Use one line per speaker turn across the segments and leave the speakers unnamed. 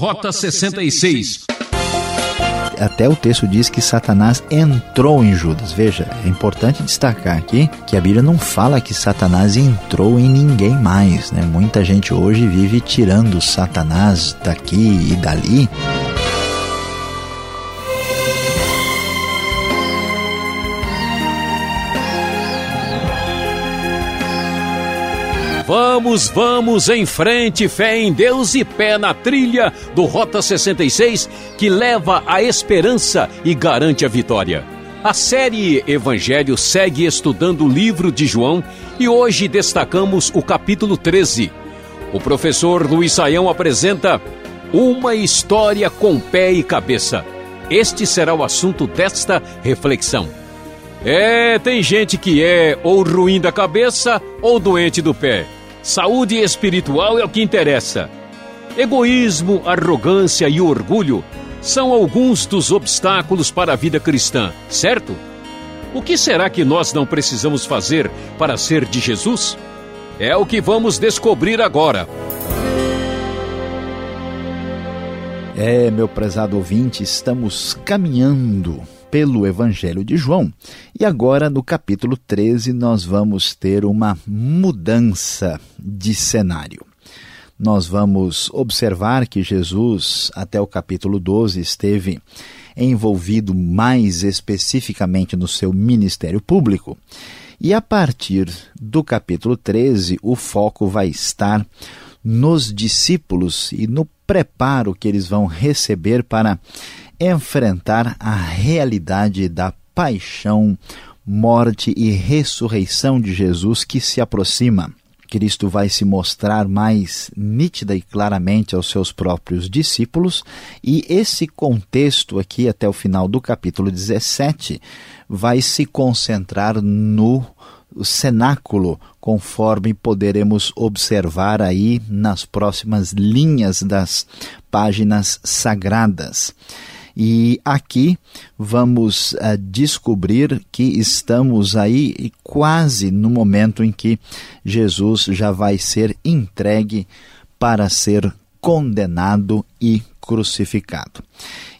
Rota 66
até o texto diz que Satanás entrou em Judas. Veja, é importante destacar aqui que a Bíblia não fala que Satanás entrou em ninguém mais. Né? Muita gente hoje vive tirando Satanás daqui e dali.
Vamos, vamos em frente, fé em Deus e pé na trilha do Rota 66 que leva a esperança e garante a vitória. A série Evangelho segue estudando o livro de João e hoje destacamos o capítulo 13. O professor Luiz Saião apresenta Uma História com Pé e Cabeça. Este será o assunto desta reflexão. É, tem gente que é ou ruim da cabeça ou doente do pé. Saúde espiritual é o que interessa. Egoísmo, arrogância e orgulho são alguns dos obstáculos para a vida cristã, certo? O que será que nós não precisamos fazer para ser de Jesus? É o que vamos descobrir agora.
É, meu prezado ouvinte, estamos caminhando pelo Evangelho de João. E agora, no capítulo 13, nós vamos ter uma mudança de cenário. Nós vamos observar que Jesus, até o capítulo 12, esteve envolvido mais especificamente no seu ministério público. E a partir do capítulo 13, o foco vai estar nos discípulos e no preparo que eles vão receber para enfrentar a realidade da paixão, morte e ressurreição de Jesus que se aproxima. Cristo vai se mostrar mais nítida e claramente aos seus próprios discípulos, e esse contexto aqui, até o final do capítulo 17, vai se concentrar no cenáculo, conforme poderemos observar aí nas próximas linhas das páginas sagradas. E aqui vamos uh, descobrir que estamos aí quase no momento em que Jesus já vai ser entregue para ser condenado e crucificado.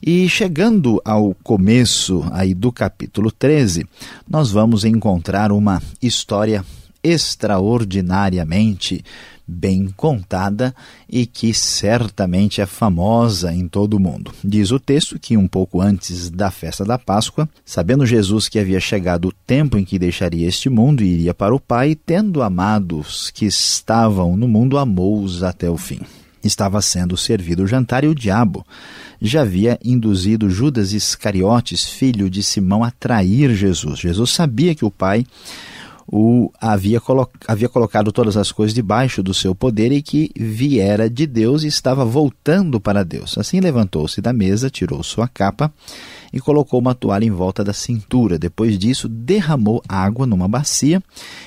E chegando ao começo aí do capítulo 13, nós vamos encontrar uma história extraordinariamente bem contada e que certamente é famosa em todo o mundo. Diz o texto que um pouco antes da festa da Páscoa, sabendo Jesus que havia chegado o tempo em que deixaria este mundo e iria para o Pai, tendo amados que estavam no mundo, amou-os até o fim. Estava sendo servido o jantar e o diabo já havia induzido Judas Iscariotes, filho de Simão, a trair Jesus. Jesus sabia que o Pai o havia, colo havia colocado todas as coisas debaixo do seu poder e que viera de Deus e estava voltando para Deus. Assim levantou-se da mesa, tirou sua capa e colocou uma toalha em volta da cintura. Depois disso, derramou água numa bacia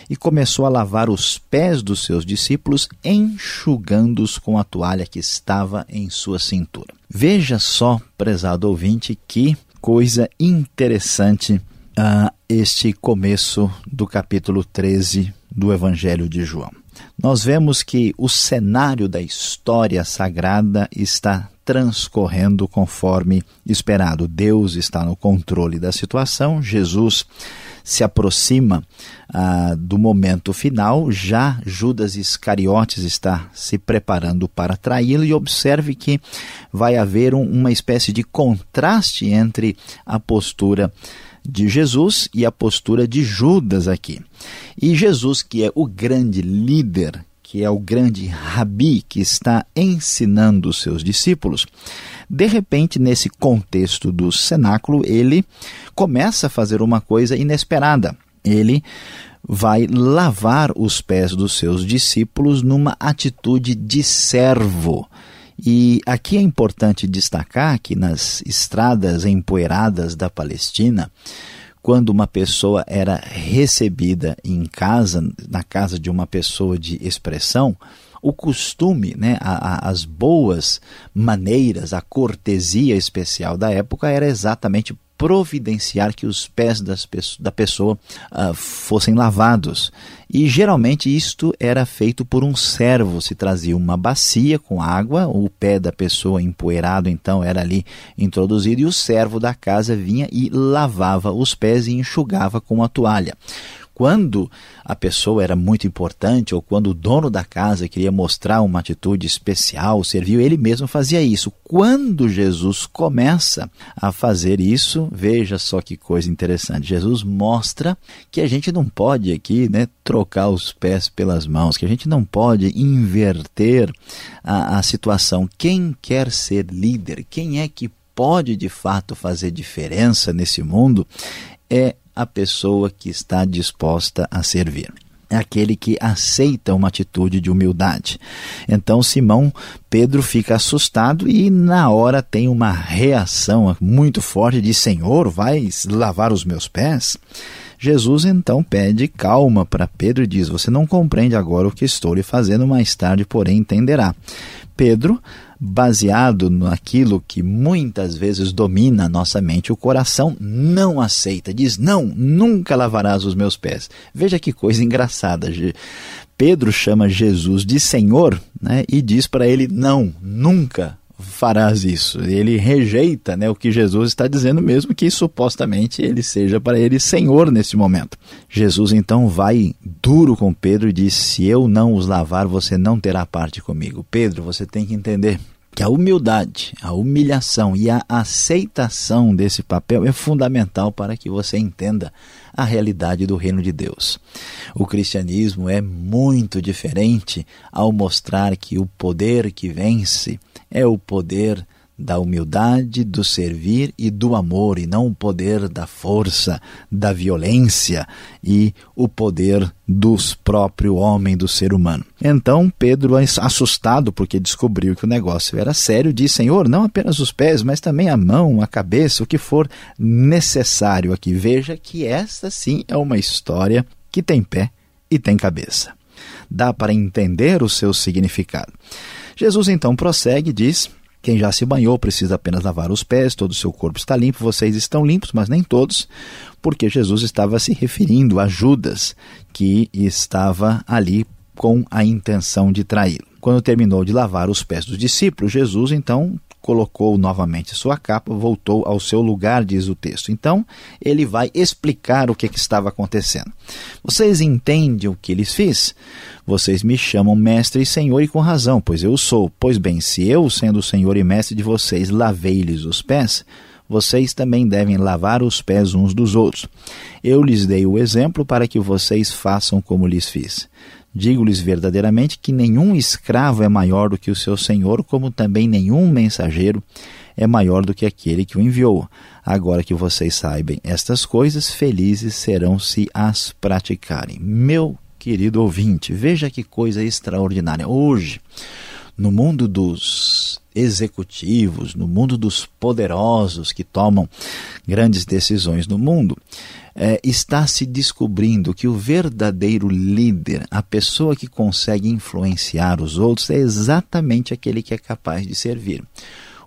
e começou a lavar os pés dos seus discípulos, enxugando-os com a toalha que estava em sua cintura. Veja só, prezado ouvinte, que coisa interessante uh, este começo do capítulo 13 do Evangelho de João. Nós vemos que o cenário da história sagrada está transcorrendo conforme esperado. Deus está no controle da situação, Jesus se aproxima ah, do momento final, já Judas Iscariotes está se preparando para traí-lo, e observe que vai haver um, uma espécie de contraste entre a postura de Jesus e a postura de Judas aqui. E Jesus, que é o grande líder, que é o grande rabi que está ensinando os seus discípulos, de repente, nesse contexto do cenáculo, ele começa a fazer uma coisa inesperada. Ele vai lavar os pés dos seus discípulos numa atitude de servo. E aqui é importante destacar que nas estradas empoeiradas da Palestina, quando uma pessoa era recebida em casa, na casa de uma pessoa de expressão, o costume, né, a, a, as boas maneiras, a cortesia especial da época era exatamente providenciar que os pés da pessoa uh, fossem lavados. E geralmente isto era feito por um servo. Se trazia uma bacia com água, o pé da pessoa empoeirado então era ali introduzido e o servo da casa vinha e lavava os pés e enxugava com a toalha. Quando a pessoa era muito importante ou quando o dono da casa queria mostrar uma atitude especial, serviu, ele mesmo fazia isso. Quando Jesus começa a fazer isso, veja só que coisa interessante. Jesus mostra que a gente não pode aqui né, trocar os pés pelas mãos, que a gente não pode inverter a, a situação. Quem quer ser líder, quem é que pode de fato fazer diferença nesse mundo, é a pessoa que está disposta a servir. É aquele que aceita uma atitude de humildade. Então Simão Pedro fica assustado e na hora tem uma reação muito forte de Senhor, vai lavar os meus pés? Jesus então pede calma para Pedro e diz: Você não compreende agora o que estou lhe fazendo, mais tarde, porém, entenderá. Pedro baseado naquilo que muitas vezes domina a nossa mente, o coração não aceita, diz: Não, nunca lavarás os meus pés. Veja que coisa engraçada. Pedro chama Jesus de Senhor né, e diz para ele: Não, nunca farás isso. Ele rejeita né, o que Jesus está dizendo, mesmo que supostamente ele seja para ele Senhor nesse momento. Jesus então vai duro com Pedro e diz: Se eu não os lavar, você não terá parte comigo. Pedro, você tem que entender que a humildade, a humilhação e a aceitação desse papel é fundamental para que você entenda a realidade do reino de Deus. O cristianismo é muito diferente ao mostrar que o poder que vence é o poder da humildade, do servir e do amor, e não o poder da força, da violência e o poder dos próprio homem, do ser humano. Então Pedro, assustado porque descobriu que o negócio era sério, disse: Senhor, não apenas os pés, mas também a mão, a cabeça, o que for necessário aqui. Veja que esta sim é uma história que tem pé e tem cabeça. Dá para entender o seu significado. Jesus então prossegue e diz quem já se banhou precisa apenas lavar os pés, todo o seu corpo está limpo, vocês estão limpos, mas nem todos, porque Jesus estava se referindo a Judas, que estava ali com a intenção de traí-lo. Quando terminou de lavar os pés dos discípulos, Jesus então colocou novamente sua capa, voltou ao seu lugar, diz o texto. Então, ele vai explicar o que, que estava acontecendo. Vocês entendem o que lhes fiz? Vocês me chamam mestre e senhor, e com razão, pois eu sou. Pois bem, se eu, sendo senhor e mestre de vocês, lavei-lhes os pés, vocês também devem lavar os pés uns dos outros. Eu lhes dei o exemplo para que vocês façam como lhes fiz. Digo-lhes verdadeiramente que nenhum escravo é maior do que o seu senhor, como também nenhum mensageiro é maior do que aquele que o enviou. Agora que vocês saibam estas coisas, felizes serão se as praticarem. Meu querido ouvinte, veja que coisa extraordinária. Hoje, no mundo dos executivos, no mundo dos poderosos que tomam grandes decisões no mundo, é, está se descobrindo que o verdadeiro líder, a pessoa que consegue influenciar os outros, é exatamente aquele que é capaz de servir.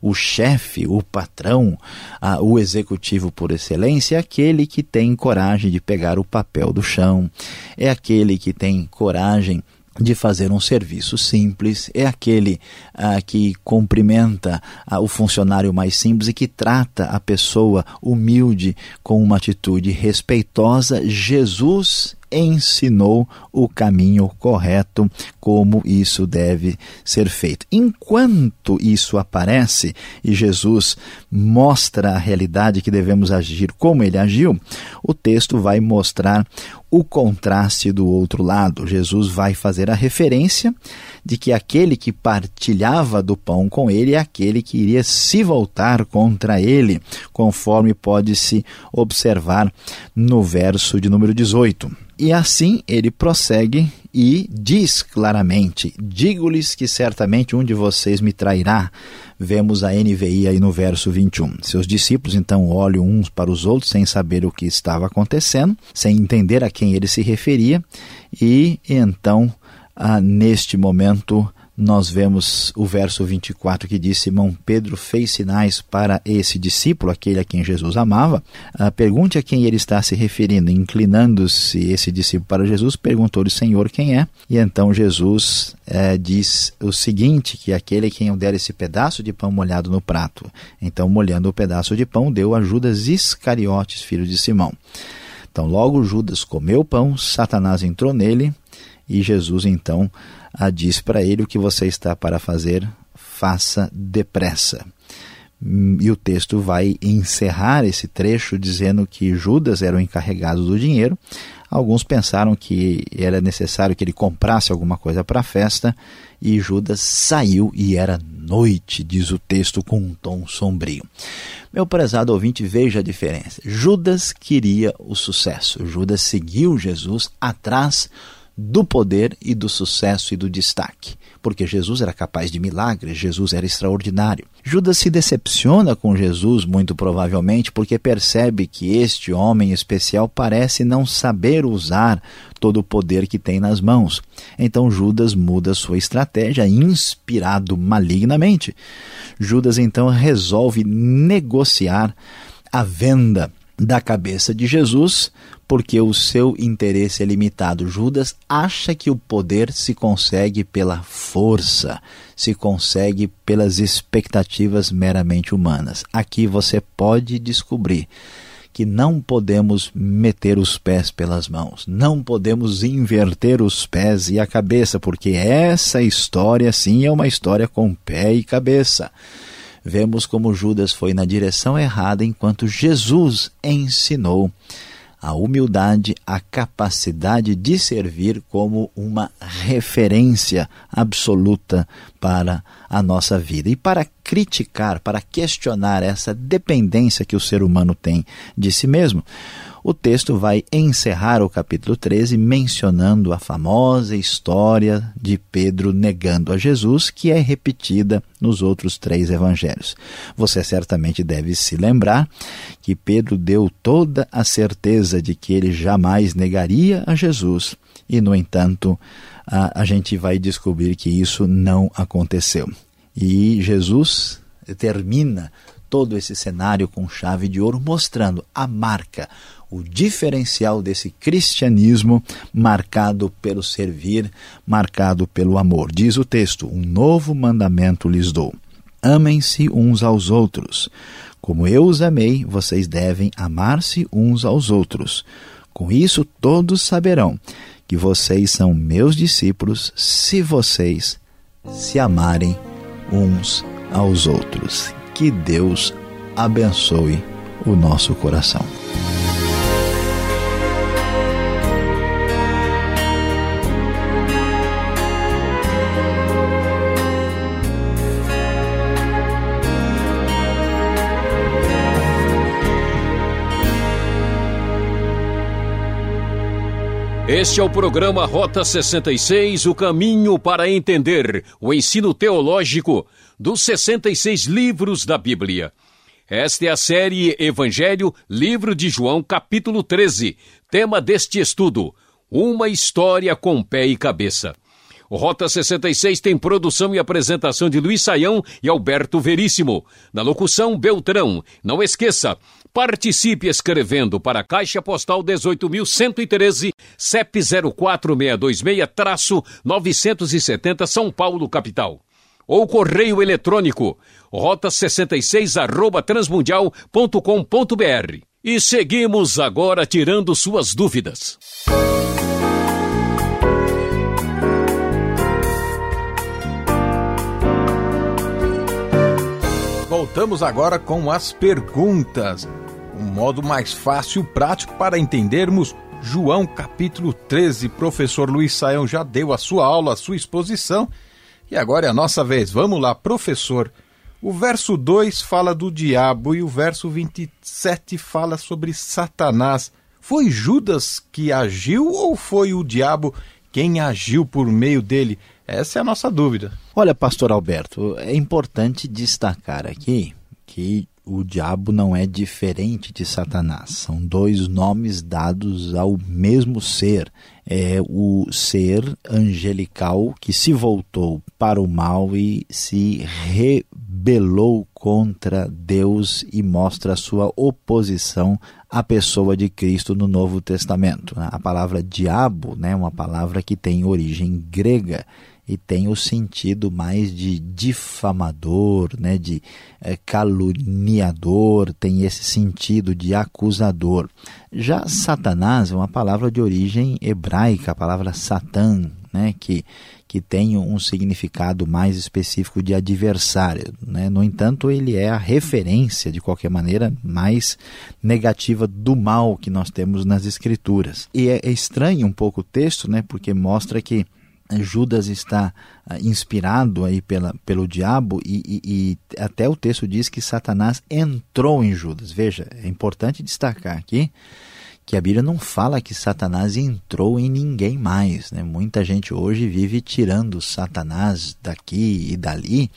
O chefe, o patrão, a, o executivo por excelência é aquele que tem coragem de pegar o papel do chão, é aquele que tem coragem de fazer um serviço simples, é aquele ah, que cumprimenta ah, o funcionário mais simples e que trata a pessoa humilde com uma atitude respeitosa. Jesus ensinou o caminho correto, como isso deve ser feito. Enquanto isso aparece e Jesus mostra a realidade que devemos agir como ele agiu, o texto vai mostrar o contraste do outro lado. Jesus vai fazer a referência de que aquele que partilhava do pão com ele é aquele que iria se voltar contra ele, conforme pode-se observar no verso de número 18. E assim ele prossegue e diz claramente: Digo-lhes que certamente um de vocês me trairá. Vemos a NVI aí no verso 21. Seus discípulos então olham uns para os outros sem saber o que estava acontecendo, sem entender a quem ele se referia, e então, ah, neste momento, nós vemos o verso 24 que diz: Simão Pedro fez sinais para esse discípulo, aquele a quem Jesus amava. Ah, pergunte a quem ele está se referindo. Inclinando-se esse discípulo para Jesus, perguntou-lhe: Senhor, quem é? E então Jesus eh, diz o seguinte: que aquele a quem eu der esse pedaço de pão molhado no prato. Então, molhando o pedaço de pão, deu a Judas Iscariotes, filho de Simão. Então, logo Judas comeu o pão, Satanás entrou nele e Jesus então a diz para ele o que você está para fazer, faça depressa. Hum, e o texto vai encerrar esse trecho dizendo que Judas era o encarregado do dinheiro. Alguns pensaram que era necessário que ele comprasse alguma coisa para a festa e Judas saiu e era noite, diz o texto com um tom sombrio. Meu prezado ouvinte, veja a diferença. Judas queria o sucesso. Judas seguiu Jesus atrás do poder e do sucesso e do destaque, porque Jesus era capaz de milagres, Jesus era extraordinário. Judas se decepciona com Jesus, muito provavelmente, porque percebe que este homem especial parece não saber usar todo o poder que tem nas mãos. Então Judas muda sua estratégia, inspirado malignamente. Judas então resolve negociar a venda da cabeça de Jesus porque o seu interesse é limitado. Judas acha que o poder se consegue pela força, se consegue pelas expectativas meramente humanas. Aqui você pode descobrir que não podemos meter os pés pelas mãos, não podemos inverter os pés e a cabeça, porque essa história sim é uma história com pé e cabeça. Vemos como Judas foi na direção errada enquanto Jesus ensinou a humildade, a capacidade de servir como uma referência absoluta para a nossa vida. E para criticar, para questionar essa dependência que o ser humano tem de si mesmo, o texto vai encerrar o capítulo 13 mencionando a famosa história de Pedro negando a Jesus, que é repetida nos outros três evangelhos. Você certamente deve se lembrar que Pedro deu toda a certeza de que ele jamais negaria a Jesus, e, no entanto, a, a gente vai descobrir que isso não aconteceu. E Jesus termina todo esse cenário com chave de ouro, mostrando a marca, o diferencial desse cristianismo marcado pelo servir, marcado pelo amor. Diz o texto: Um novo mandamento lhes dou. Amem-se uns aos outros. Como eu os amei, vocês devem amar-se uns aos outros. Com isso, todos saberão que vocês são meus discípulos se vocês se amarem uns aos outros. Que Deus abençoe o nosso coração.
Este é o programa Rota 66, o caminho para entender o ensino teológico dos 66 livros da Bíblia. Esta é a série Evangelho, livro de João, capítulo 13. Tema deste estudo: Uma história com pé e cabeça. O Rota 66 tem produção e apresentação de Luiz Saião e Alberto Veríssimo. Na locução, Beltrão. Não esqueça, participe escrevendo para a Caixa Postal 18.113, CEP 04626-970 São Paulo, capital. Ou correio eletrônico, rota 66 arroba transmundial.com.br. E seguimos agora tirando suas dúvidas.
Voltamos agora com as perguntas. Um modo mais fácil e prático para entendermos João capítulo 13. Professor Luiz Saião já deu a sua aula, a sua exposição. E agora é a nossa vez. Vamos lá, professor. O verso 2 fala do diabo e o verso 27 fala sobre Satanás. Foi Judas que agiu ou foi o diabo quem agiu por meio dele? Essa é a nossa dúvida.
Olha, pastor Alberto, é importante destacar aqui que o diabo não é diferente de Satanás. São dois nomes dados ao mesmo ser. É o ser angelical que se voltou para o mal e se rebelou contra Deus e mostra a sua oposição à pessoa de Cristo no Novo Testamento. A palavra diabo né, é uma palavra que tem origem grega e tem o sentido mais de difamador, né, de é, caluniador, tem esse sentido de acusador. Já Satanás é uma palavra de origem hebraica, a palavra Satã, né, que, que tem um significado mais específico de adversário. Né? No entanto, ele é a referência, de qualquer maneira, mais negativa do mal que nós temos nas Escrituras. E é, é estranho um pouco o texto, né, porque mostra que Judas está uh, inspirado aí pela, pelo diabo e, e, e, até o texto diz que Satanás entrou em Judas. Veja, é importante destacar aqui que a Bíblia não fala que Satanás entrou em ninguém mais. Né? Muita gente hoje vive tirando Satanás daqui e dali.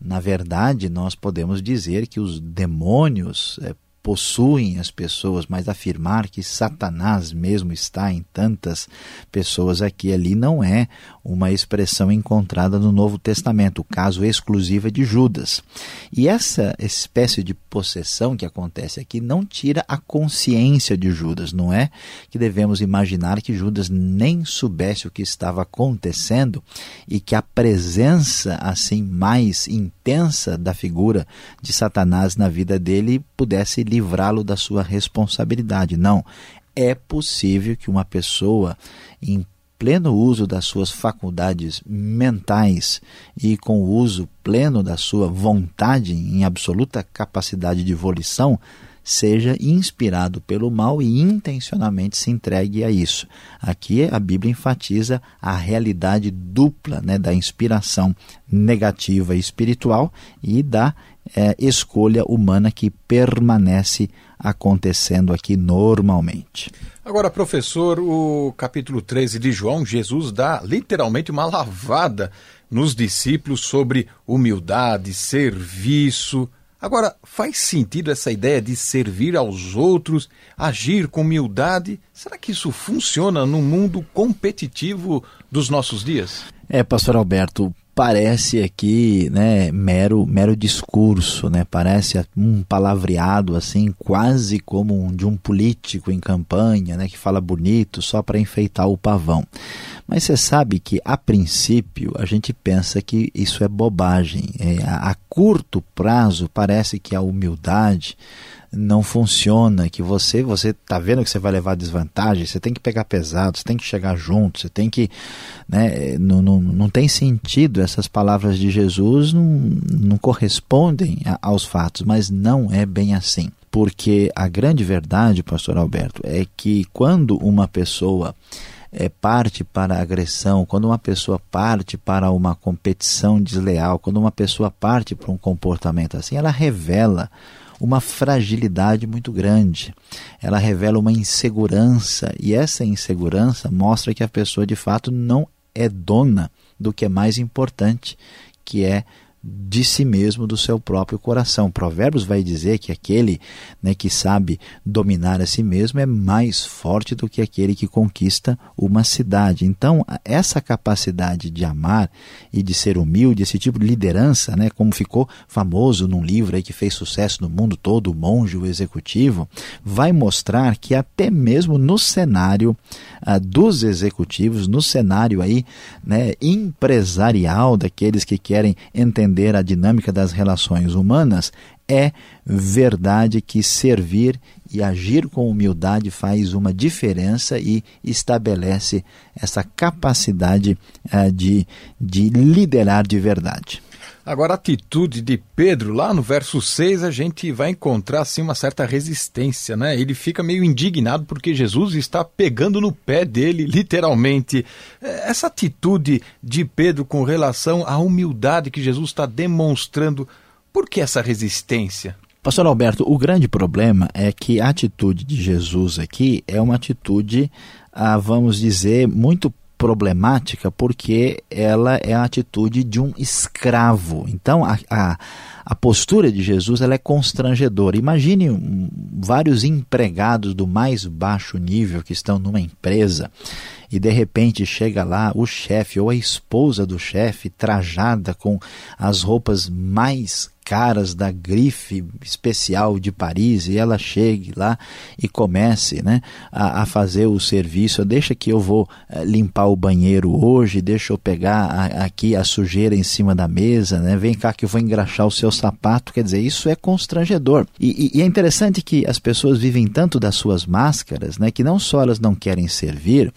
Na verdade, nós podemos dizer que os demônios é, possuem as pessoas, mas afirmar que Satanás mesmo está em tantas pessoas aqui e ali não é uma expressão encontrada no Novo Testamento, o caso exclusivo é de Judas. E essa espécie de possessão que acontece aqui não tira a consciência de Judas, não é que devemos imaginar que Judas nem soubesse o que estava acontecendo e que a presença assim mais intensa da figura de Satanás na vida dele pudesse livrá-lo da sua responsabilidade. Não, é possível que uma pessoa em pleno uso das suas faculdades mentais e com o uso pleno da sua vontade em absoluta capacidade de volição, seja inspirado pelo mal e intencionalmente se entregue a isso. Aqui a Bíblia enfatiza a realidade dupla né, da inspiração negativa espiritual e da é, escolha humana que permanece acontecendo aqui normalmente.
Agora, professor, o capítulo 13 de João, Jesus dá literalmente uma lavada nos discípulos sobre humildade, serviço. Agora, faz sentido essa ideia de servir aos outros, agir com humildade? Será que isso funciona no mundo competitivo dos nossos dias?
É, pastor Alberto, parece aqui né, mero, mero discurso, né? parece um palavreado assim, quase como um, de um político em campanha, né, que fala bonito só para enfeitar o pavão. Mas você sabe que, a princípio, a gente pensa que isso é bobagem. É, a, a curto prazo, parece que a humildade não funciona, que você você está vendo que você vai levar desvantagem, você tem que pegar pesado, você tem que chegar junto, você tem que. Né, não, não, não tem sentido, essas palavras de Jesus não, não correspondem a, aos fatos, mas não é bem assim. Porque a grande verdade, pastor Alberto, é que quando uma pessoa é, parte para a agressão, quando uma pessoa parte para uma competição desleal, quando uma pessoa parte para um comportamento assim, ela revela uma fragilidade muito grande. Ela revela uma insegurança e essa insegurança mostra que a pessoa de fato não é dona do que é mais importante, que é de si mesmo, do seu próprio coração. Provérbios vai dizer que aquele né, que sabe dominar a si mesmo é mais forte do que aquele que conquista uma cidade. Então, essa capacidade de amar e de ser humilde, esse tipo de liderança, né, como ficou famoso num livro aí que fez sucesso no mundo todo, O Monge, o Executivo, vai mostrar que até mesmo no cenário ah, dos executivos, no cenário aí, né, empresarial daqueles que querem entender a dinâmica das relações humanas, é verdade que servir e agir com humildade faz uma diferença e estabelece essa capacidade uh, de, de liderar de verdade.
Agora, a atitude de Pedro, lá no verso 6, a gente vai encontrar assim, uma certa resistência, né? Ele fica meio indignado porque Jesus está pegando no pé dele, literalmente. É, essa atitude de Pedro com relação à humildade que Jesus está demonstrando, por que essa resistência?
Pastor Alberto, o grande problema é que a atitude de Jesus aqui é uma atitude, ah, vamos dizer, muito problemática porque ela é a atitude de um escravo. Então, a, a, a postura de Jesus ela é constrangedora. Imagine um, vários empregados do mais baixo nível que estão numa empresa e de repente chega lá o chefe ou a esposa do chefe trajada com as roupas mais caras da grife especial de Paris e ela chegue lá e comece né, a, a fazer o serviço. Deixa que eu vou uh, limpar o banheiro hoje, deixa eu pegar a, aqui a sujeira em cima da mesa, né, vem cá que eu vou engraxar o seu sapato. Quer dizer, isso é constrangedor. E, e, e é interessante que as pessoas vivem tanto das suas máscaras né, que não só elas não querem servir,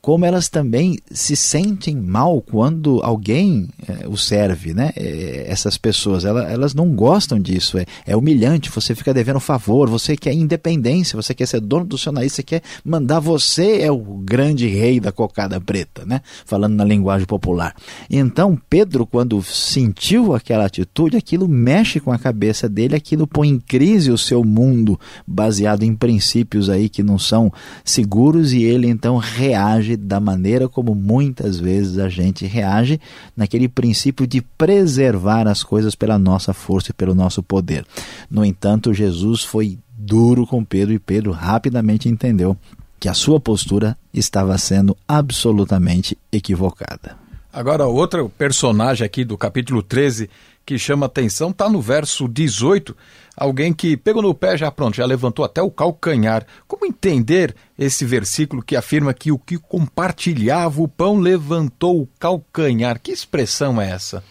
como elas também se sentem mal quando alguém é, o serve, né? É, essas pessoas, elas, elas não gostam disso, é, é humilhante, você fica devendo favor, você quer independência, você quer ser dono do seu nariz, você quer mandar, você é o grande rei da cocada preta, né? Falando na linguagem popular. Então, Pedro, quando sentiu aquela atitude, aquilo mexe com a cabeça dele, aquilo põe em crise o seu mundo, baseado em princípios aí que não são seguros, e ele então reage da maneira como muitas vezes a gente reage naquele princípio de preservar as coisas pela nossa força e pelo nosso poder. No entanto, Jesus foi duro com Pedro e Pedro rapidamente entendeu que a sua postura estava sendo absolutamente equivocada.
Agora, outro personagem aqui do capítulo 13 que chama atenção está no verso 18. Alguém que pegou no pé, já pronto, já levantou até o calcanhar. Como entender esse versículo que afirma que o que compartilhava o pão levantou o calcanhar? Que expressão é essa?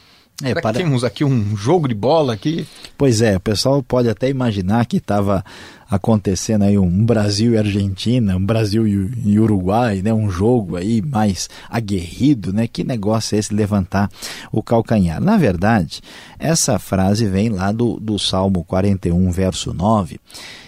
É, para... temos aqui um jogo de bola aqui?
Pois é, o pessoal pode até imaginar que estava acontecendo aí um Brasil e Argentina, um Brasil e Uruguai, né, um jogo aí mais aguerrido, né? Que negócio é esse levantar o calcanhar? Na verdade, essa frase vem lá do, do Salmo 41, verso 9,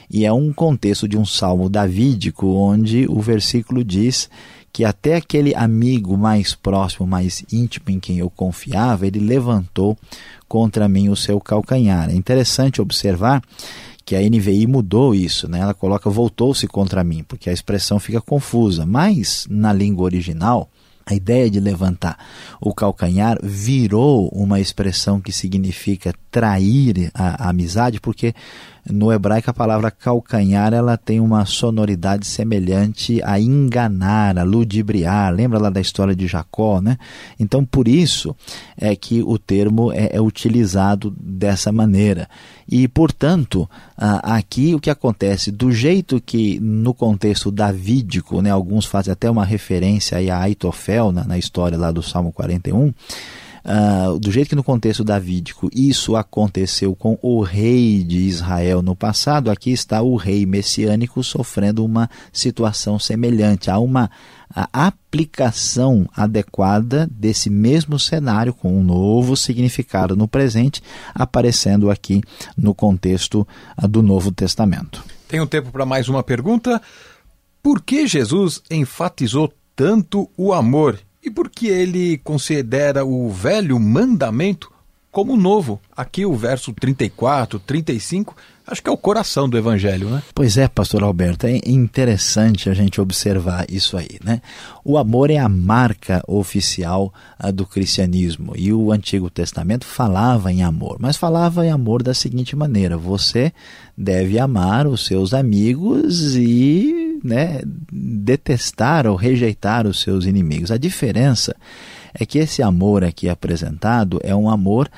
e é um contexto de um salmo davídico, onde o versículo diz que até aquele amigo mais próximo, mais íntimo em quem eu confiava, ele levantou contra mim o seu calcanhar. É interessante observar que a NVI mudou isso, né? Ela coloca voltou-se contra mim, porque a expressão fica confusa, mas na língua original a ideia de levantar o calcanhar virou uma expressão que significa trair a, a, amizade, porque no hebraico a palavra calcanhar ela tem uma sonoridade semelhante a enganar, a ludibriar. Lembra lá da história de Jacó, né? Então por isso é que o termo é, é utilizado dessa maneira. E portanto aqui o que acontece do jeito que no contexto davídico, né? Alguns fazem até uma referência aí a Aitofel na, na história lá do Salmo 41 Uh, do jeito que no contexto davídico isso aconteceu com o rei de Israel no passado, aqui está o rei messiânico sofrendo uma situação semelhante. Há uma aplicação adequada desse mesmo cenário com um novo significado no presente, aparecendo aqui no contexto uh, do Novo Testamento.
Tem um tempo para mais uma pergunta. Por que Jesus enfatizou tanto o amor e por que ele considera o velho mandamento como novo? Aqui o verso 34, 35, acho que é o coração do evangelho, né?
Pois é, pastor Alberto, é interessante a gente observar isso aí, né? O amor é a marca oficial uh, do cristianismo e o Antigo Testamento falava em amor, mas falava em amor da seguinte maneira: você deve amar os seus amigos e né, detestar ou rejeitar os seus inimigos. A diferença é que esse amor aqui apresentado é um amor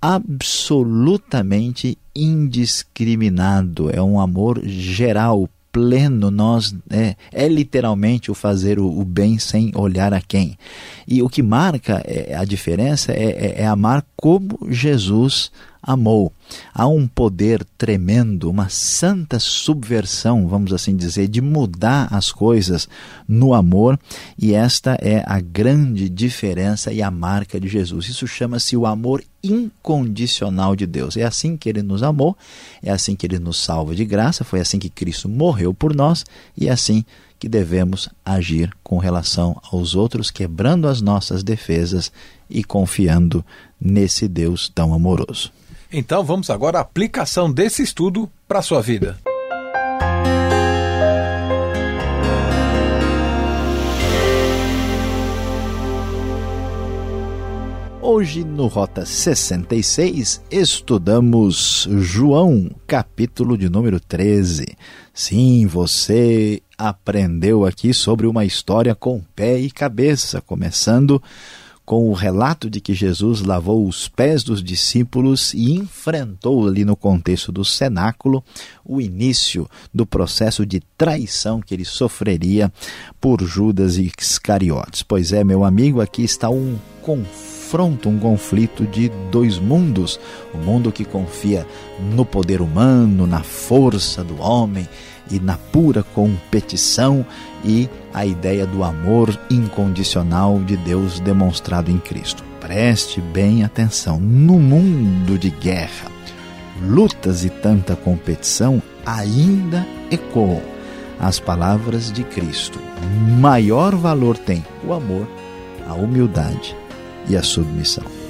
absolutamente indiscriminado, é um amor geral, pleno, nós é, é literalmente o fazer o, o, bem sem olhar a quem. E o que marca é, a diferença é, é, é amar como Jesus amou. Há um poder tremendo, uma santa subversão, vamos assim dizer, de mudar as coisas no amor, e esta é a grande diferença e a marca de Jesus. Isso chama-se o amor incondicional de Deus. É assim que ele nos amou, é assim que ele nos salva de graça, foi assim que Cristo morreu por nós e é assim que devemos agir com relação aos outros, quebrando as nossas defesas e confiando nesse Deus tão amoroso.
Então vamos agora à aplicação desse estudo para a sua vida.
Hoje, no Rota 66, estudamos João, capítulo de número 13. Sim, você aprendeu aqui sobre uma história com pé e cabeça, começando com o relato de que Jesus lavou os pés dos discípulos e enfrentou ali no contexto do cenáculo o início do processo de traição que ele sofreria por Judas e Iscariotes. Pois é, meu amigo, aqui está um confronto, um conflito de dois mundos: o mundo que confia no poder humano, na força do homem e na pura competição e a ideia do amor incondicional de Deus demonstrado em Cristo. Preste bem atenção: no mundo de guerra, lutas e tanta competição, ainda ecoam as palavras de Cristo. Maior valor tem o amor, a humildade e a submissão.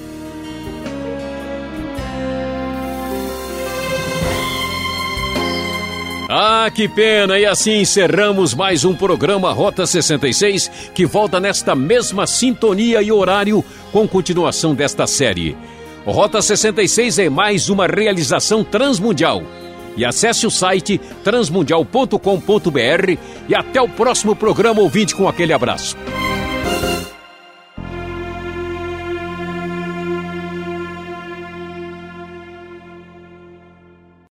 Ah, que pena! E assim encerramos mais um programa Rota 66, que volta nesta mesma sintonia e horário com continuação desta série. Rota 66 é mais uma realização transmundial. E acesse o site transmundial.com.br e até o próximo programa ouvinte com aquele abraço.